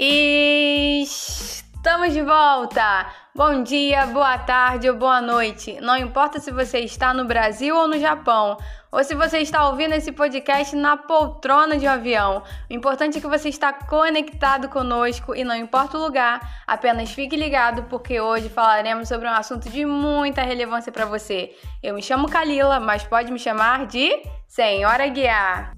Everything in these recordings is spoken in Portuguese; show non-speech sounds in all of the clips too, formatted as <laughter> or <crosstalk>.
E estamos de volta! Bom dia, boa tarde ou boa noite. Não importa se você está no Brasil ou no Japão, ou se você está ouvindo esse podcast na poltrona de um avião. O importante é que você está conectado conosco e não importa o lugar, apenas fique ligado porque hoje falaremos sobre um assunto de muita relevância para você. Eu me chamo Kalila, mas pode me chamar de Senhora Guiar.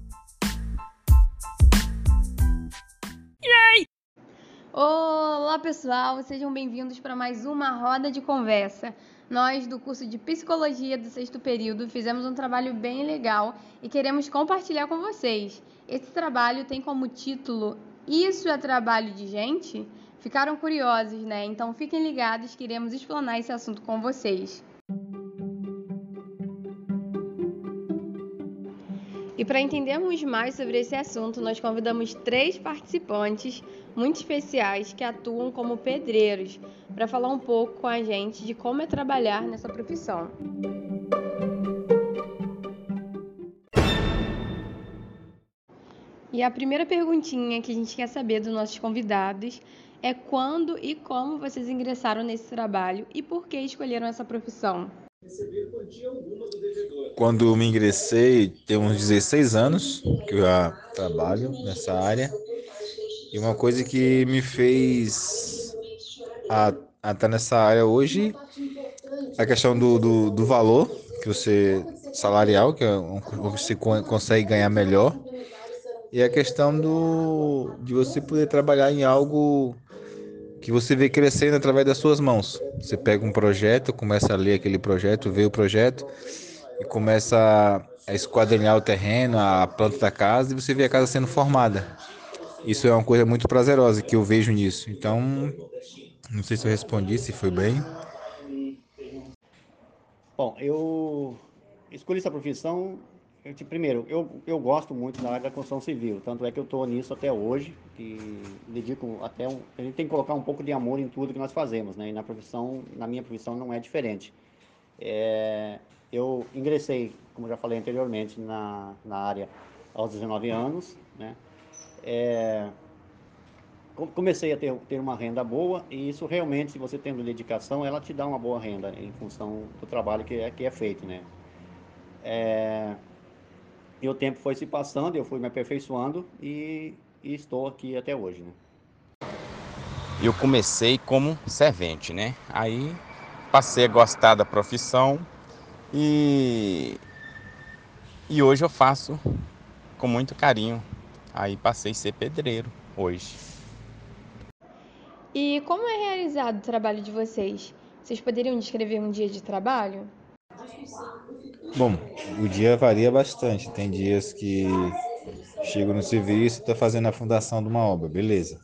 Olá pessoal, sejam bem-vindos para mais uma roda de conversa. Nós do curso de Psicologia do sexto período fizemos um trabalho bem legal e queremos compartilhar com vocês. Esse trabalho tem como título Isso é trabalho de gente? Ficaram curiosos, né? Então fiquem ligados que iremos explanar esse assunto com vocês. E para entendermos mais sobre esse assunto, nós convidamos três participantes muito especiais que atuam como pedreiros para falar um pouco com a gente de como é trabalhar nessa profissão. E a primeira perguntinha que a gente quer saber dos nossos convidados é quando e como vocês ingressaram nesse trabalho e por que escolheram essa profissão. Quando me ingressei, tem uns 16 anos que eu já trabalho nessa área. E uma coisa que me fez a, a estar nessa área hoje é a questão do, do, do valor que você salarial, que é você consegue ganhar melhor. E a questão do, de você poder trabalhar em algo que você vê crescendo através das suas mãos. Você pega um projeto, começa a ler aquele projeto, vê o projeto e começa a esquadrinhar o terreno, a planta da casa e você vê a casa sendo formada. Isso é uma coisa muito prazerosa que eu vejo nisso. Então, não sei se eu respondi, se foi bem. Bom, eu escolhi essa profissão eu, primeiro, eu, eu gosto muito da área da construção civil, tanto é que eu estou nisso até hoje, e dedico até um, a gente tem que colocar um pouco de amor em tudo que nós fazemos, né? E na profissão, na minha profissão não é diferente. É, eu ingressei, como já falei anteriormente, na, na área aos 19 anos, né? É, comecei a ter, ter uma renda boa e isso realmente, se você tendo dedicação, ela te dá uma boa renda em função do trabalho que é, que é feito, né? É, e o tempo foi se passando, eu fui me aperfeiçoando e, e estou aqui até hoje, né? Eu comecei como servente, né? Aí passei a gostar da profissão e, e hoje eu faço com muito carinho. Aí passei a ser pedreiro hoje. E como é realizado o trabalho de vocês? Vocês poderiam descrever um dia de trabalho? Bom, o dia varia bastante. Tem dias que chego no serviço estou fazendo a fundação de uma obra, beleza.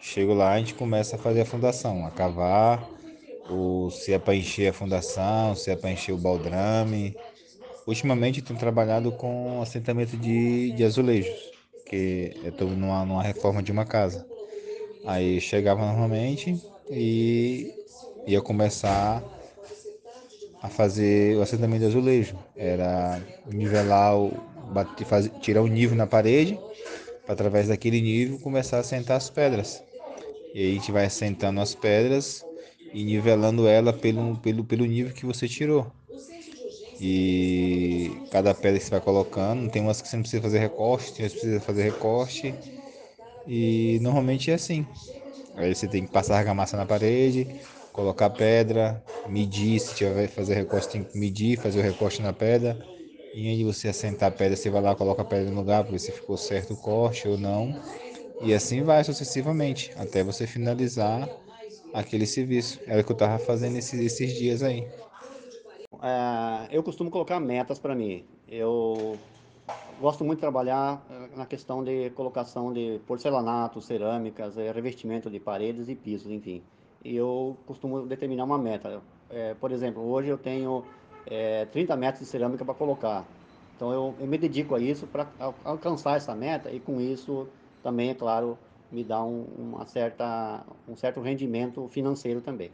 Chego lá, a gente começa a fazer a fundação, a cavar, ou se é para encher a fundação, se é para encher o baldrame. Ultimamente tenho trabalhado com assentamento de, de azulejos, que estou numa, numa reforma de uma casa. Aí chegava normalmente e ia começar a fazer o assentamento de azulejo. Era nivelar, o, bater, fazer, tirar o nível na parede, para através daquele nível começar a assentar as pedras. E aí a gente vai assentando as pedras e nivelando ela pelo, pelo, pelo nível que você tirou. E cada pedra que você vai colocando, tem umas que você não precisa fazer recorte, tem outras que precisa fazer recorte. E normalmente é assim. Aí você tem que passar argamassa na parede, colocar pedra, medir, se tiver fazer recorte, tem que medir, fazer o recorte na pedra. E aí você assentar a pedra, você vai lá, coloca a pedra no lugar para ver se ficou certo o corte ou não. E assim vai sucessivamente, até você finalizar aquele serviço. Era o que eu estava fazendo esses, esses dias aí. É, eu costumo colocar metas para mim. Eu gosto muito de trabalhar eh, na questão de colocação de porcelanato, cerâmicas, eh, revestimento de paredes e pisos, enfim eu costumo determinar uma meta. É, por exemplo, hoje eu tenho é, 30 metros de cerâmica para colocar. Então eu, eu, me dedico a isso para alcançar essa meta e com isso também, é claro, me dá um, uma certa, um certo rendimento financeiro também.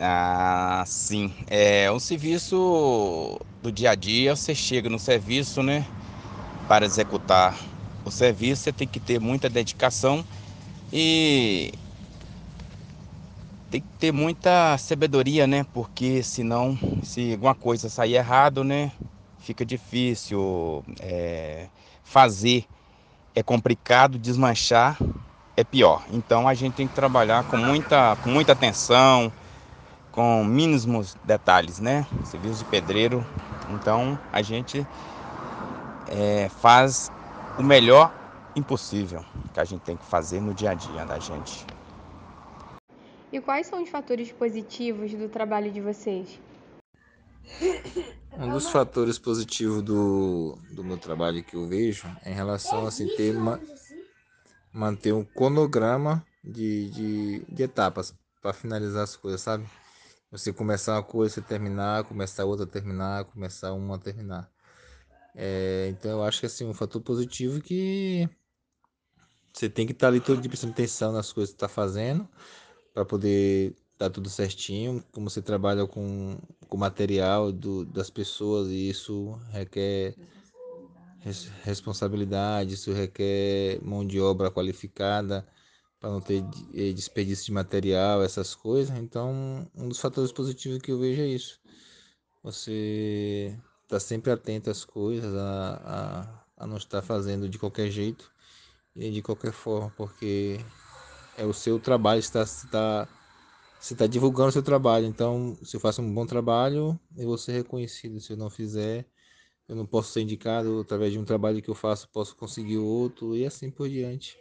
Ah, sim. É um serviço do dia a dia, você chega no serviço, né, para executar o serviço, você tem que ter muita dedicação e tem que ter muita sabedoria, né? Porque senão, se alguma coisa sair errado, né? Fica difícil é, fazer. É complicado, desmanchar é pior. Então a gente tem que trabalhar com muita, com muita atenção, com mínimos detalhes, né? Serviço de pedreiro. Então a gente é, faz o melhor impossível que a gente tem que fazer no dia a dia da gente. E quais são os fatores positivos do trabalho de vocês? Um dos fatores positivos do, do meu trabalho que eu vejo é em relação a assim, ter uma, manter um cronograma de, de, de etapas para finalizar as coisas, sabe? Você começar uma coisa, você terminar, começar outra, terminar, começar uma, terminar. É, então eu acho que assim, um fator positivo que você tem que estar tá ali todo dia prestando atenção nas coisas que está fazendo para poder dar tudo certinho, como você trabalha com o material do, das pessoas e isso requer responsabilidade, isso requer mão de obra qualificada para não ter eh, desperdício de material, essas coisas. Então, um dos fatores positivos que eu vejo é isso. Você está sempre atento às coisas, a, a, a não estar fazendo de qualquer jeito e de qualquer forma, porque é o seu trabalho, está, está, você está divulgando o seu trabalho. Então, se eu faço um bom trabalho, eu vou ser reconhecido. Se eu não fizer, eu não posso ser indicado através de um trabalho que eu faço, posso conseguir outro e assim por diante.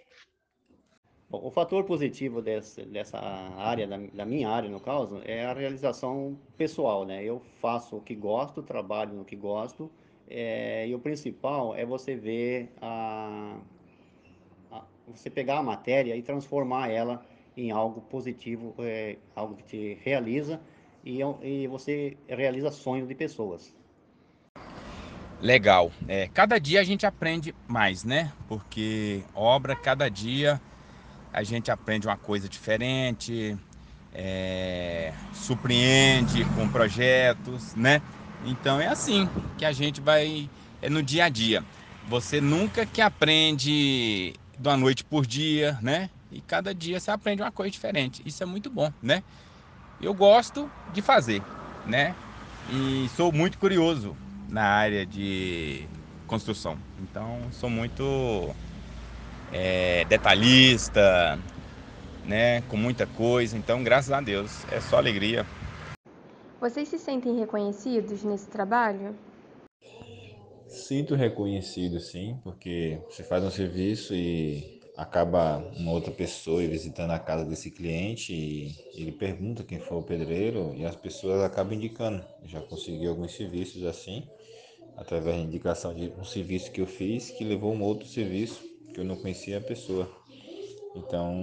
Bom, o fator positivo dessa, dessa área, da, da, minha área no caso, é a realização pessoal, né? Eu faço o que gosto, trabalho no que gosto, é, e o principal é você ver a, você pegar a matéria e transformar ela em algo positivo, é, algo que te realiza e, e você realiza sonhos de pessoas. Legal. É, cada dia a gente aprende mais, né? Porque obra, cada dia a gente aprende uma coisa diferente, é, surpreende com projetos, né? Então é assim que a gente vai é no dia a dia. Você nunca que aprende de uma noite por dia, né? E cada dia você aprende uma coisa diferente. Isso é muito bom, né? Eu gosto de fazer, né? E sou muito curioso na área de construção. Então, sou muito é, detalhista, né? Com muita coisa. Então, graças a Deus, é só alegria. Vocês se sentem reconhecidos nesse trabalho? Sinto reconhecido, sim, porque você faz um serviço e acaba uma outra pessoa visitando a casa desse cliente e ele pergunta quem foi o pedreiro e as pessoas acabam indicando. Eu já consegui alguns serviços assim, através da indicação de um serviço que eu fiz que levou um outro serviço que eu não conhecia a pessoa. Então,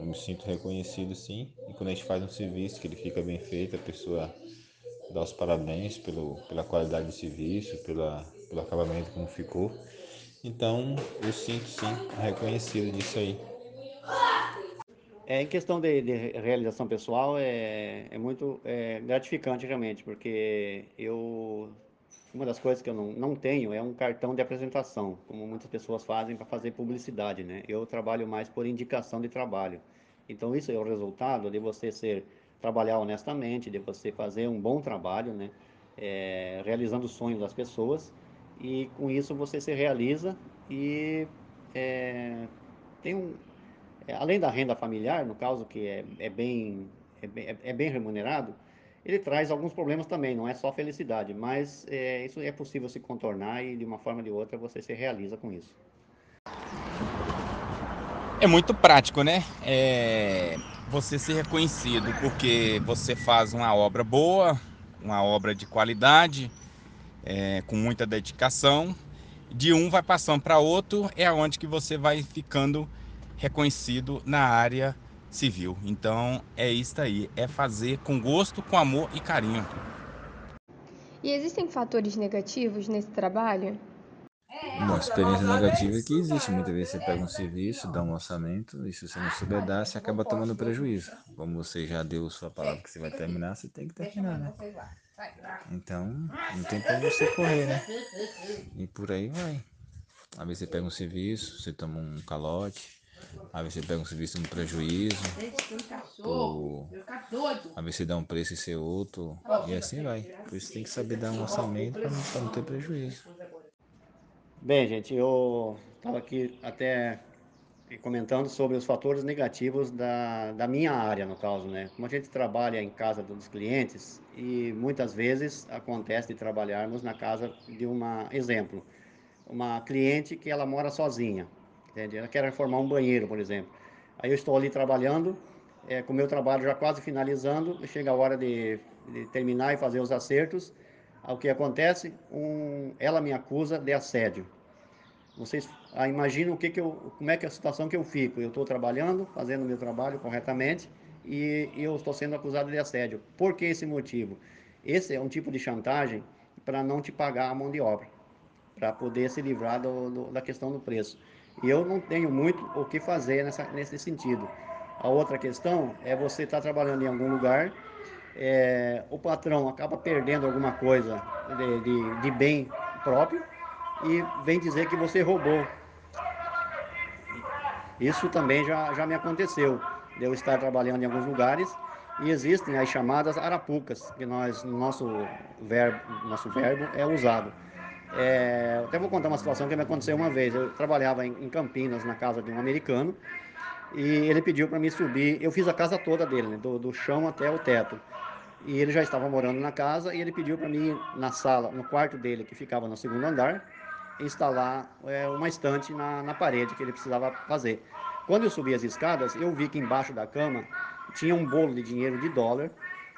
eu me sinto reconhecido sim. E quando a gente faz um serviço que ele fica bem feito, a pessoa dá os parabéns pelo, pela qualidade do serviço, pela pelo acabamento como ficou. Então eu sinto sim reconhecido disso aí. É, em questão de, de realização pessoal, é, é muito é, gratificante realmente, porque eu uma das coisas que eu não, não tenho é um cartão de apresentação, como muitas pessoas fazem para fazer publicidade, né? Eu trabalho mais por indicação de trabalho. Então isso é o resultado de você ser trabalhar honestamente, de você fazer um bom trabalho, né? É, realizando os sonhos das pessoas e com isso você se realiza e é, tem um, é, além da renda familiar, no caso que é, é, bem, é, bem, é bem remunerado, ele traz alguns problemas também, não é só felicidade, mas é, isso é possível se contornar e de uma forma ou de outra você se realiza com isso. É muito prático, né? É você ser reconhecido porque você faz uma obra boa, uma obra de qualidade, é, com muita dedicação. De um vai passando para outro, é onde que você vai ficando reconhecido na área civil. Então é isso aí, é fazer com gosto, com amor e carinho. E existem fatores negativos nesse trabalho? Uma experiência negativa é que existe. Muitas vezes você pega um serviço, dá um orçamento, e se você não souber dar, você acaba tomando prejuízo. Como você já deu sua palavra que você vai terminar, você tem que terminar, né? Então, não tem pra você correr, né? E por aí vai. Às vezes você pega um serviço, você toma um calote. Às vezes você pega um serviço no prejuízo. Por... Às vezes você dá um preço e ser outro. E assim vai. Por isso tem que saber dar um orçamento para não, não ter prejuízo. Bem, gente, eu estava aqui até comentando sobre os fatores negativos da, da minha área, no caso, né? Como a gente trabalha em casa dos clientes e muitas vezes acontece de trabalharmos na casa de uma, exemplo, uma cliente que ela mora sozinha, entende? Ela quer reformar um banheiro, por exemplo. Aí eu estou ali trabalhando, é, com o meu trabalho já quase finalizando, chega a hora de, de terminar e fazer os acertos, o que acontece? Um, ela me acusa de assédio vocês ah, imaginam o que que eu, como é que é a situação que eu fico. Eu estou trabalhando, fazendo o meu trabalho corretamente e, e eu estou sendo acusado de assédio. Por que esse motivo? Esse é um tipo de chantagem para não te pagar a mão de obra, para poder se livrar do, do, da questão do preço. E eu não tenho muito o que fazer nessa, nesse sentido. A outra questão é você estar tá trabalhando em algum lugar, é, o patrão acaba perdendo alguma coisa de, de, de bem próprio e vem dizer que você roubou. Isso também já, já me aconteceu, de eu estar trabalhando em alguns lugares e existem as chamadas arapucas, que nós, no nosso verbo, nosso verbo é usado. É, até vou contar uma situação que me aconteceu uma vez. Eu trabalhava em, em Campinas, na casa de um americano, e ele pediu para me subir. Eu fiz a casa toda dele, né, do, do chão até o teto. E ele já estava morando na casa e ele pediu para mim na sala, no quarto dele, que ficava no segundo andar, instalar é, uma estante na, na parede que ele precisava fazer. Quando eu subi as escadas, eu vi que embaixo da cama tinha um bolo de dinheiro de dólar,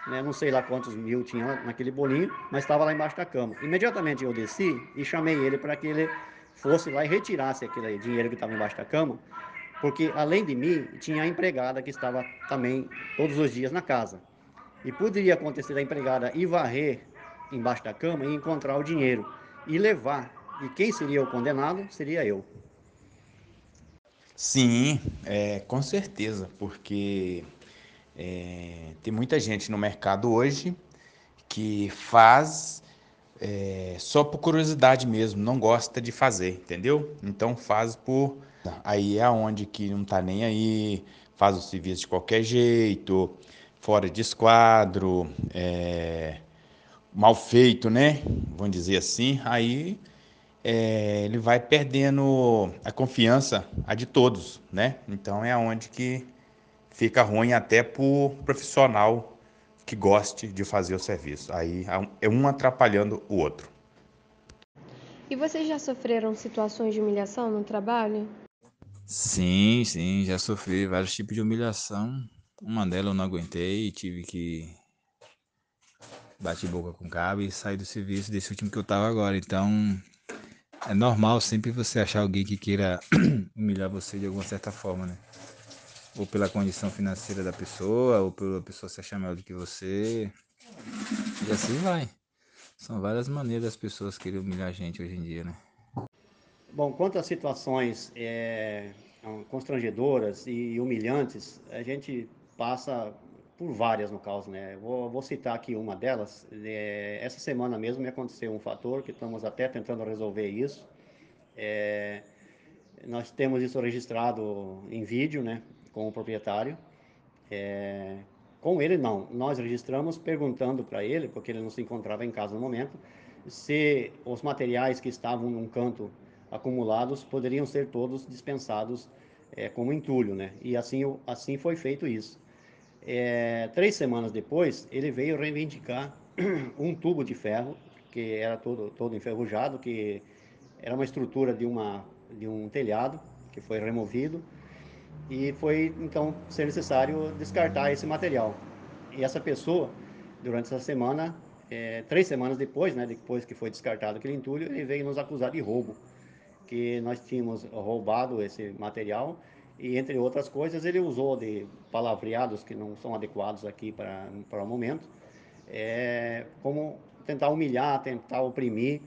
né, não sei lá quantos mil tinha naquele bolinho, mas estava lá embaixo da cama. Imediatamente eu desci e chamei ele para que ele fosse lá e retirasse aquele dinheiro que estava embaixo da cama, porque além de mim, tinha a empregada que estava também todos os dias na casa. E poderia acontecer da empregada ir varrer embaixo da cama e encontrar o dinheiro e levar e quem seria o condenado seria eu. Sim, é, com certeza, porque é, tem muita gente no mercado hoje que faz é, só por curiosidade mesmo, não gosta de fazer, entendeu? Então faz por. Aí é onde que não tá nem aí, faz o serviço de qualquer jeito, fora de esquadro, é, mal feito, né? Vamos dizer assim. Aí é, ele vai perdendo a confiança a de todos, né? Então é onde que fica ruim até para o profissional que goste de fazer o serviço. Aí é um atrapalhando o outro. E vocês já sofreram situações de humilhação no trabalho? Sim, sim, já sofri vários tipos de humilhação. Uma delas eu não aguentei e tive que bater boca com cabo e sair do serviço desse último que eu tava agora. Então, é normal sempre você achar alguém que queira <clears throat> humilhar você de alguma certa forma, né? Ou pela condição financeira da pessoa, ou pela pessoa se achar melhor do que você. E assim vai. São várias maneiras das pessoas querem humilhar a gente hoje em dia, né? Bom, quanto às situações é, constrangedoras e humilhantes, a gente passa por várias no caso, né? Vou, vou citar aqui uma delas. É, essa semana mesmo me aconteceu um fator que estamos até tentando resolver isso. É, nós temos isso registrado em vídeo, né, com o proprietário. É, com ele não, nós registramos perguntando para ele, porque ele não se encontrava em casa no momento, se os materiais que estavam num canto acumulados poderiam ser todos dispensados é, como entulho, né? E assim, assim foi feito isso. É, três semanas depois, ele veio reivindicar <clears throat> um tubo de ferro, que era todo, todo enferrujado, que era uma estrutura de, uma, de um telhado, que foi removido, e foi então ser necessário descartar esse material. E essa pessoa, durante essa semana, é, três semanas depois, né, depois que foi descartado aquele entulho, ele veio nos acusar de roubo, que nós tínhamos roubado esse material e entre outras coisas ele usou de palavreados que não são adequados aqui para, para o momento, é, como tentar humilhar, tentar oprimir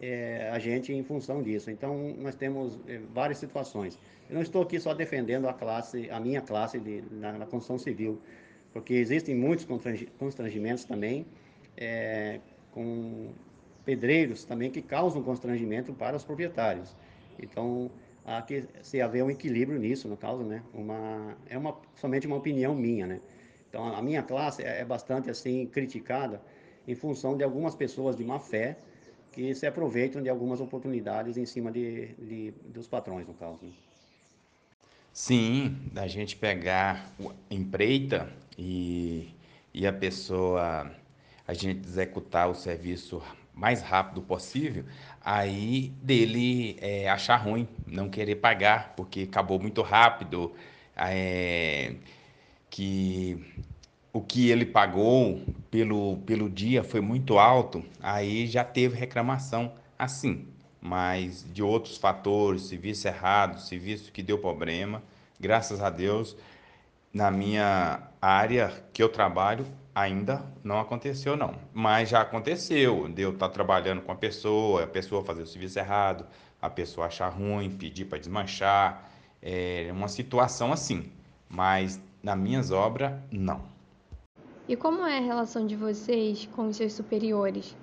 é, a gente em função disso. Então nós temos é, várias situações. Eu não estou aqui só defendendo a classe, a minha classe de, na, na construção civil, porque existem muitos constrangimentos também, é, com pedreiros também que causam constrangimento para os proprietários. Então, há que se haver um equilíbrio nisso, no caso, né? Uma, é uma, somente uma opinião minha, né? Então, a minha classe é, é bastante, assim, criticada em função de algumas pessoas de má fé que se aproveitam de algumas oportunidades em cima de, de dos patrões, no caso. Né? Sim, da gente pegar empreita e, e a pessoa, a gente executar o serviço mais rápido possível, aí dele é, achar ruim, não querer pagar, porque acabou muito rápido, é, que o que ele pagou pelo, pelo dia foi muito alto, aí já teve reclamação assim. Mas de outros fatores, serviço errado, serviço que deu problema, graças a Deus, na minha área que eu trabalho, ainda não aconteceu não. Mas já aconteceu, de eu estar trabalhando com a pessoa, a pessoa fazer o serviço errado, a pessoa achar ruim, pedir para desmanchar, é uma situação assim. Mas nas minhas obras, não. E como é a relação de vocês com os seus superiores?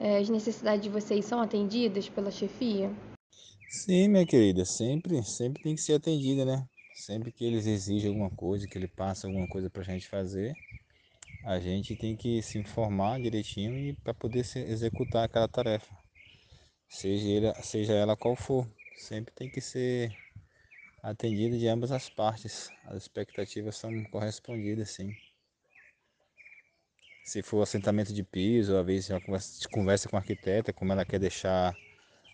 É, as necessidades de vocês são atendidas pela chefia? Sim, minha querida, sempre, sempre tem que ser atendida, né? Sempre que eles exigem alguma coisa, que ele passa alguma coisa para a gente fazer, a gente tem que se informar direitinho e para poder executar aquela tarefa, seja, seja ela qual for. Sempre tem que ser atendida de ambas as partes. As expectativas são correspondidas, sim. Se for assentamento de piso, às vezes conversa, conversa com a arquiteta, como ela quer deixar,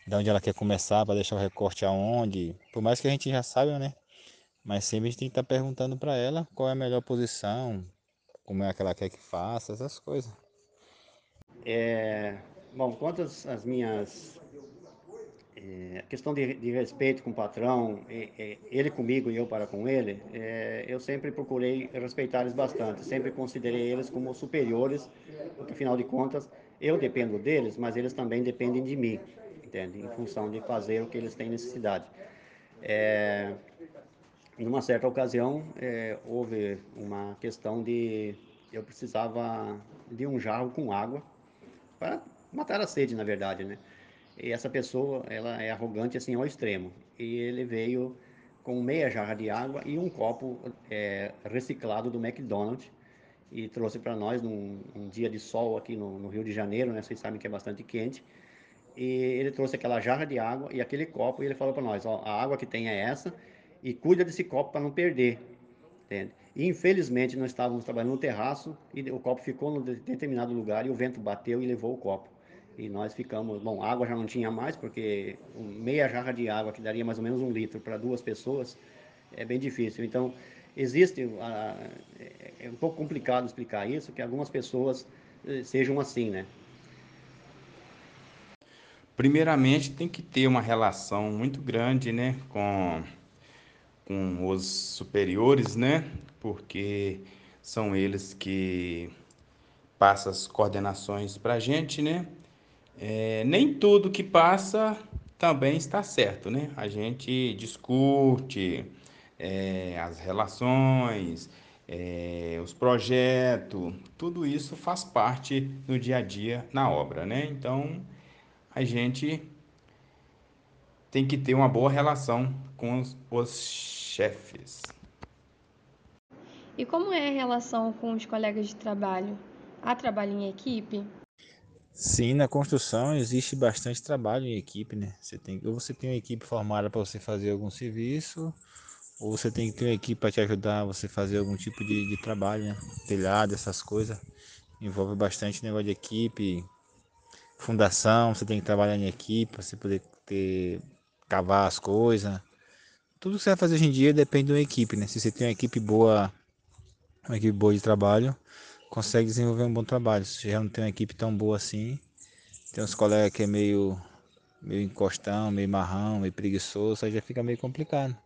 de onde ela quer começar, para deixar o recorte aonde. Por mais que a gente já saiba, né? Mas sempre a gente tem que estar tá perguntando para ela qual é a melhor posição, como é que ela quer que faça, essas coisas. É, bom, quanto às minhas é, questão de, de, respeito com o patrão, ele comigo e eu para com ele, é, eu sempre procurei respeitar eles bastante, sempre considerei eles como superiores, porque afinal de contas eu dependo deles, mas eles também dependem de mim, entende? Em função de fazer o que eles têm necessidade. É, numa certa ocasião, é, houve uma questão de eu precisava de um jarro com água para matar a sede, na verdade, né? E essa pessoa, ela é arrogante assim ao extremo. E ele veio com meia jarra de água e um copo é, reciclado do McDonald's e trouxe para nós num um dia de sol aqui no, no, Rio de Janeiro, né? Vocês sabem que é bastante quente. E ele trouxe aquela jarra de água e aquele copo e ele falou para nós, ó, a água que tem é essa e cuida desse copo para não perder, entende? Infelizmente nós estávamos trabalhando no terraço e o copo ficou no determinado lugar e o vento bateu e levou o copo. E nós ficamos, bom, água já não tinha mais, porque meia jarra de água, que daria mais ou menos um litro para duas pessoas, é bem difícil. Então, existe, é, é um pouco complicado explicar isso, que algumas pessoas eh, sejam assim, né? Primeiramente, tem que ter uma relação muito grande, né, com, com os superiores, né, porque são eles que passam as coordenações para a gente, né, é, nem tudo que passa também está certo, né? A gente discute é, as relações, é, os projetos, tudo isso faz parte do dia a dia na obra, né? Então a gente tem que ter uma boa relação com os, os chefes. E como é a relação com os colegas de trabalho? Há trabalho em equipe? Sim, na construção existe bastante trabalho em equipe, né? Você tem, ou você tem uma equipe formada para você fazer algum serviço, ou você tem que ter uma equipe para te ajudar a você fazer algum tipo de, de trabalho, né? Telhado, essas coisas. Envolve bastante negócio de equipe, fundação, você tem que trabalhar em equipe para você poder ter, cavar as coisas. Tudo que você vai fazer hoje em dia depende de uma equipe, né? Se você tem uma equipe boa, uma equipe boa de trabalho, consegue desenvolver um bom trabalho. Se já não tem uma equipe tão boa assim, tem uns colegas que é meio, meio encostão, meio marrão, meio preguiçoso, aí já fica meio complicado.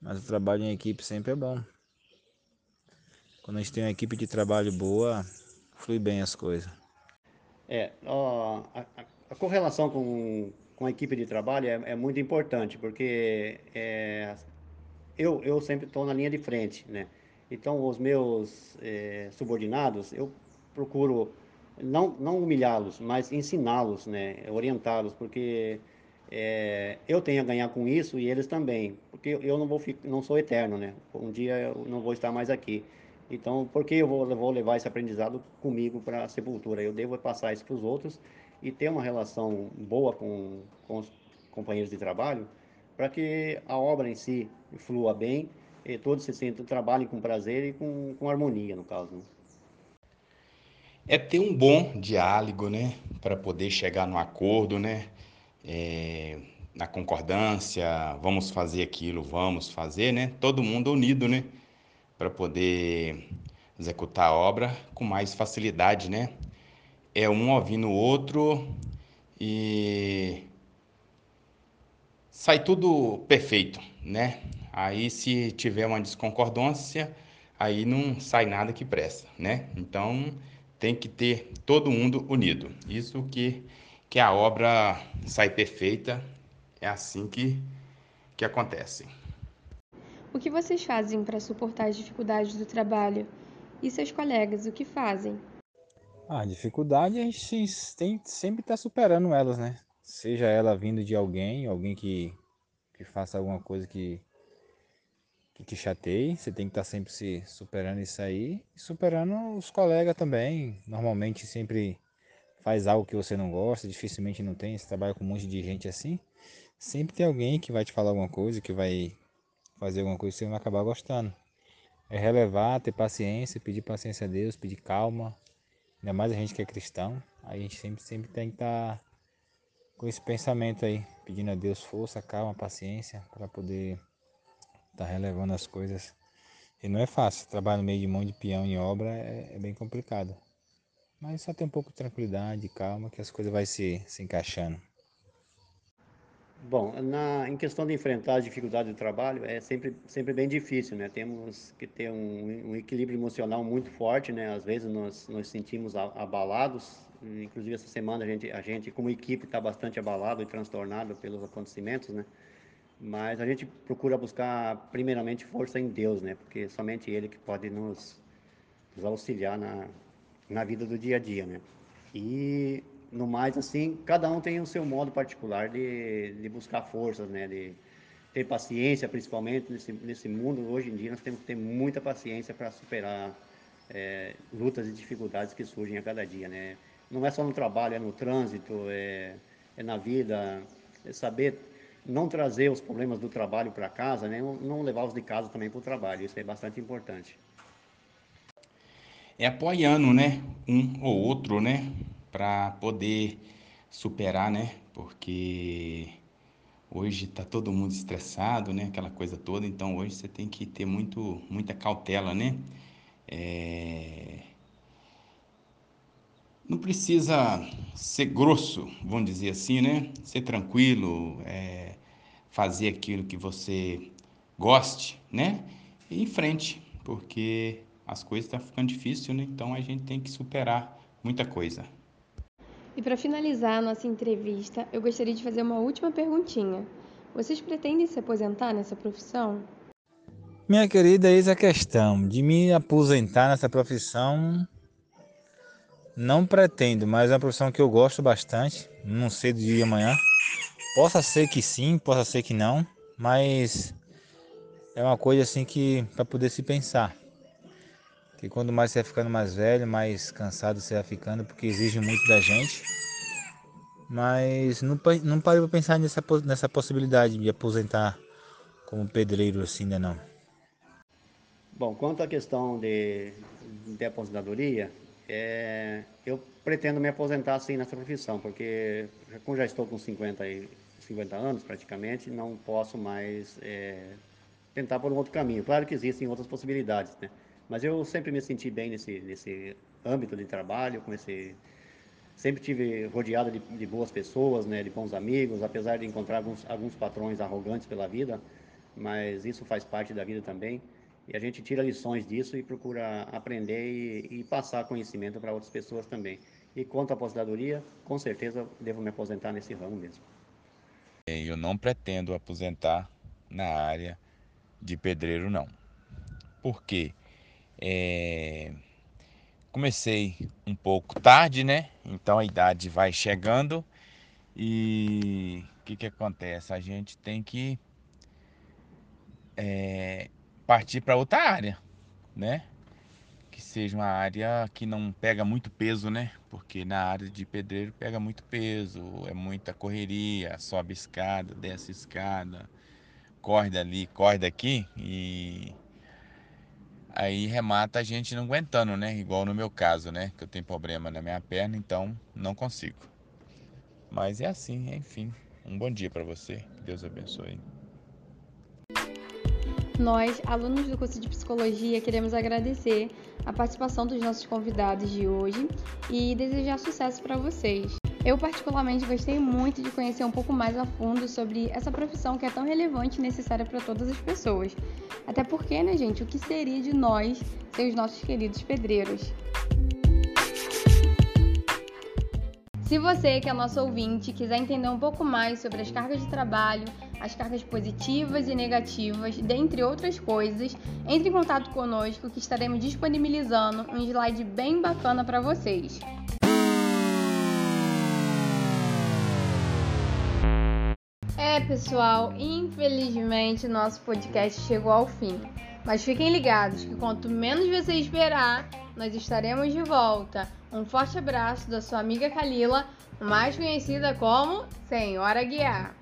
Mas o trabalho em equipe sempre é bom. Quando a gente tem uma equipe de trabalho boa, flui bem as coisas. É, ó, a, a, correlação com, com a equipe de trabalho é, é muito importante, porque é, eu, eu sempre estou na linha de frente, né? Então, os meus é, subordinados, eu procuro não, não humilhá-los, mas ensiná-los, né, orientá-los, porque é, eu tenho a ganhar com isso e eles também, porque eu não vou não sou eterno, né? Um dia eu não vou estar mais aqui. Então, por que eu vou, vou levar esse aprendizado comigo para a sepultura? Eu devo passar isso para os outros e ter uma relação boa com, com os companheiros de trabalho para que a obra em si flua bem e todos se sintam, trabalhem com prazer e com, com harmonia, no caso. Né? É ter um bom diálogo, né? Para poder chegar no acordo, né? É, na concordância, vamos fazer aquilo, vamos fazer, né? Todo mundo unido, né? Para poder executar a obra com mais facilidade, né? É um ouvindo o outro e sai tudo perfeito, né? Aí se tiver uma desconcordância, aí não sai nada que presta, né? Então tem que ter todo mundo unido. Isso que que a obra sai perfeita, é assim que, que acontece. O que vocês fazem para suportar as dificuldades do trabalho? E seus colegas, o que fazem? A dificuldade a gente tem, sempre está superando elas, né? Seja ela vindo de alguém, alguém que, que faça alguma coisa que, que te chateie, você tem que estar tá sempre se superando isso aí. E superando os colegas também. Normalmente sempre faz algo que você não gosta, dificilmente não tem, você trabalha com um monte de gente assim, sempre tem alguém que vai te falar alguma coisa, que vai fazer alguma coisa que você vai acabar gostando. É relevar, ter paciência, pedir paciência a Deus, pedir calma. Ainda mais a gente que é cristão, a gente sempre, sempre tem que estar tá com esse pensamento aí, pedindo a Deus força, calma, paciência, para poder estar tá relevando as coisas. E não é fácil, trabalhar no meio de monte de peão em obra é, é bem complicado. Mas só tem um pouco de tranquilidade, calma, que as coisas vão se, se encaixando. Bom, na, em questão de enfrentar as dificuldades do trabalho, é sempre, sempre bem difícil, né? Temos que ter um, um equilíbrio emocional muito forte, né? Às vezes nós nos sentimos abalados, inclusive essa semana a gente, a gente como equipe está bastante abalado e transtornado pelos acontecimentos, né? Mas a gente procura buscar primeiramente força em Deus, né? Porque somente Ele que pode nos, nos auxiliar na, na vida do dia a dia, né? E no mais, assim, cada um tem o seu modo particular de, de buscar forças, né? De ter paciência, principalmente nesse, nesse mundo. Hoje em dia, nós temos que ter muita paciência para superar é, lutas e dificuldades que surgem a cada dia, né? Não é só no trabalho, é no trânsito, é, é na vida, é saber não trazer os problemas do trabalho para casa, né? Não, não levar os de casa também para o trabalho. Isso é bastante importante é apoiando, né, um ou outro, né, para poder superar, né, porque hoje está todo mundo estressado, né, aquela coisa toda, então hoje você tem que ter muito, muita cautela, né, é... não precisa ser grosso, vamos dizer assim, né, ser tranquilo, é... fazer aquilo que você goste, né, e em frente, porque as coisas estão tá ficando difíceis, né? Então a gente tem que superar muita coisa. E para finalizar a nossa entrevista, eu gostaria de fazer uma última perguntinha. Vocês pretendem se aposentar nessa profissão? Minha querida, eis a questão. De me aposentar nessa profissão, não pretendo, mas é uma profissão que eu gosto bastante. Não sei do dia de amanhã. Possa ser que sim, possa ser que não, mas é uma coisa assim que para poder se pensar que quando mais você vai ficando mais velho, mais cansado você vai ficando, porque exige muito da gente. Mas não, não parei para pensar nessa, nessa possibilidade de aposentar como pedreiro assim ainda não. Bom, quanto à questão de, de aposentadoria, é, eu pretendo me aposentar assim nessa profissão, porque como já estou com 50, e, 50 anos praticamente, não posso mais é, tentar por um outro caminho. Claro que existem outras possibilidades, né? Mas eu sempre me senti bem nesse, nesse âmbito de trabalho, comecei sempre tive rodeado de, de, boas pessoas, né, de bons amigos, apesar de encontrar alguns, alguns patrões arrogantes pela vida, mas isso faz parte da vida também. E a gente tira lições disso e procura aprender e, e passar conhecimento para outras pessoas também. E quanto à aposentadoria, com certeza devo me aposentar nesse ramo mesmo. Eu não pretendo aposentar na área de pedreiro, não. Por quê? É... Comecei um pouco tarde, né? Então a idade vai chegando E o que, que acontece? A gente tem que é, partir para outra área, né? Que seja uma área que não pega muito peso, né? Porque na área de pedreiro pega muito peso, é muita correria, sobe escada, desce escada, corre dali, corre daqui e aí remata a gente não aguentando, né? Igual no meu caso, né? Que eu tenho problema na minha perna, então não consigo. Mas é assim, enfim. Um bom dia para você. Deus abençoe. Nós, alunos do curso de psicologia, queremos agradecer a participação dos nossos convidados de hoje e desejar sucesso para vocês. Eu, particularmente, gostei muito de conhecer um pouco mais a fundo sobre essa profissão que é tão relevante e necessária para todas as pessoas. Até porque, né, gente, o que seria de nós sem os nossos queridos pedreiros? Se você, que é nosso ouvinte, quiser entender um pouco mais sobre as cargas de trabalho, as cargas positivas e negativas, dentre outras coisas, entre em contato conosco que estaremos disponibilizando um slide bem bacana para vocês. É, pessoal, infelizmente nosso podcast chegou ao fim. Mas fiquem ligados que quanto menos você esperar, nós estaremos de volta. Um forte abraço da sua amiga Kalila, mais conhecida como Senhora Guiar.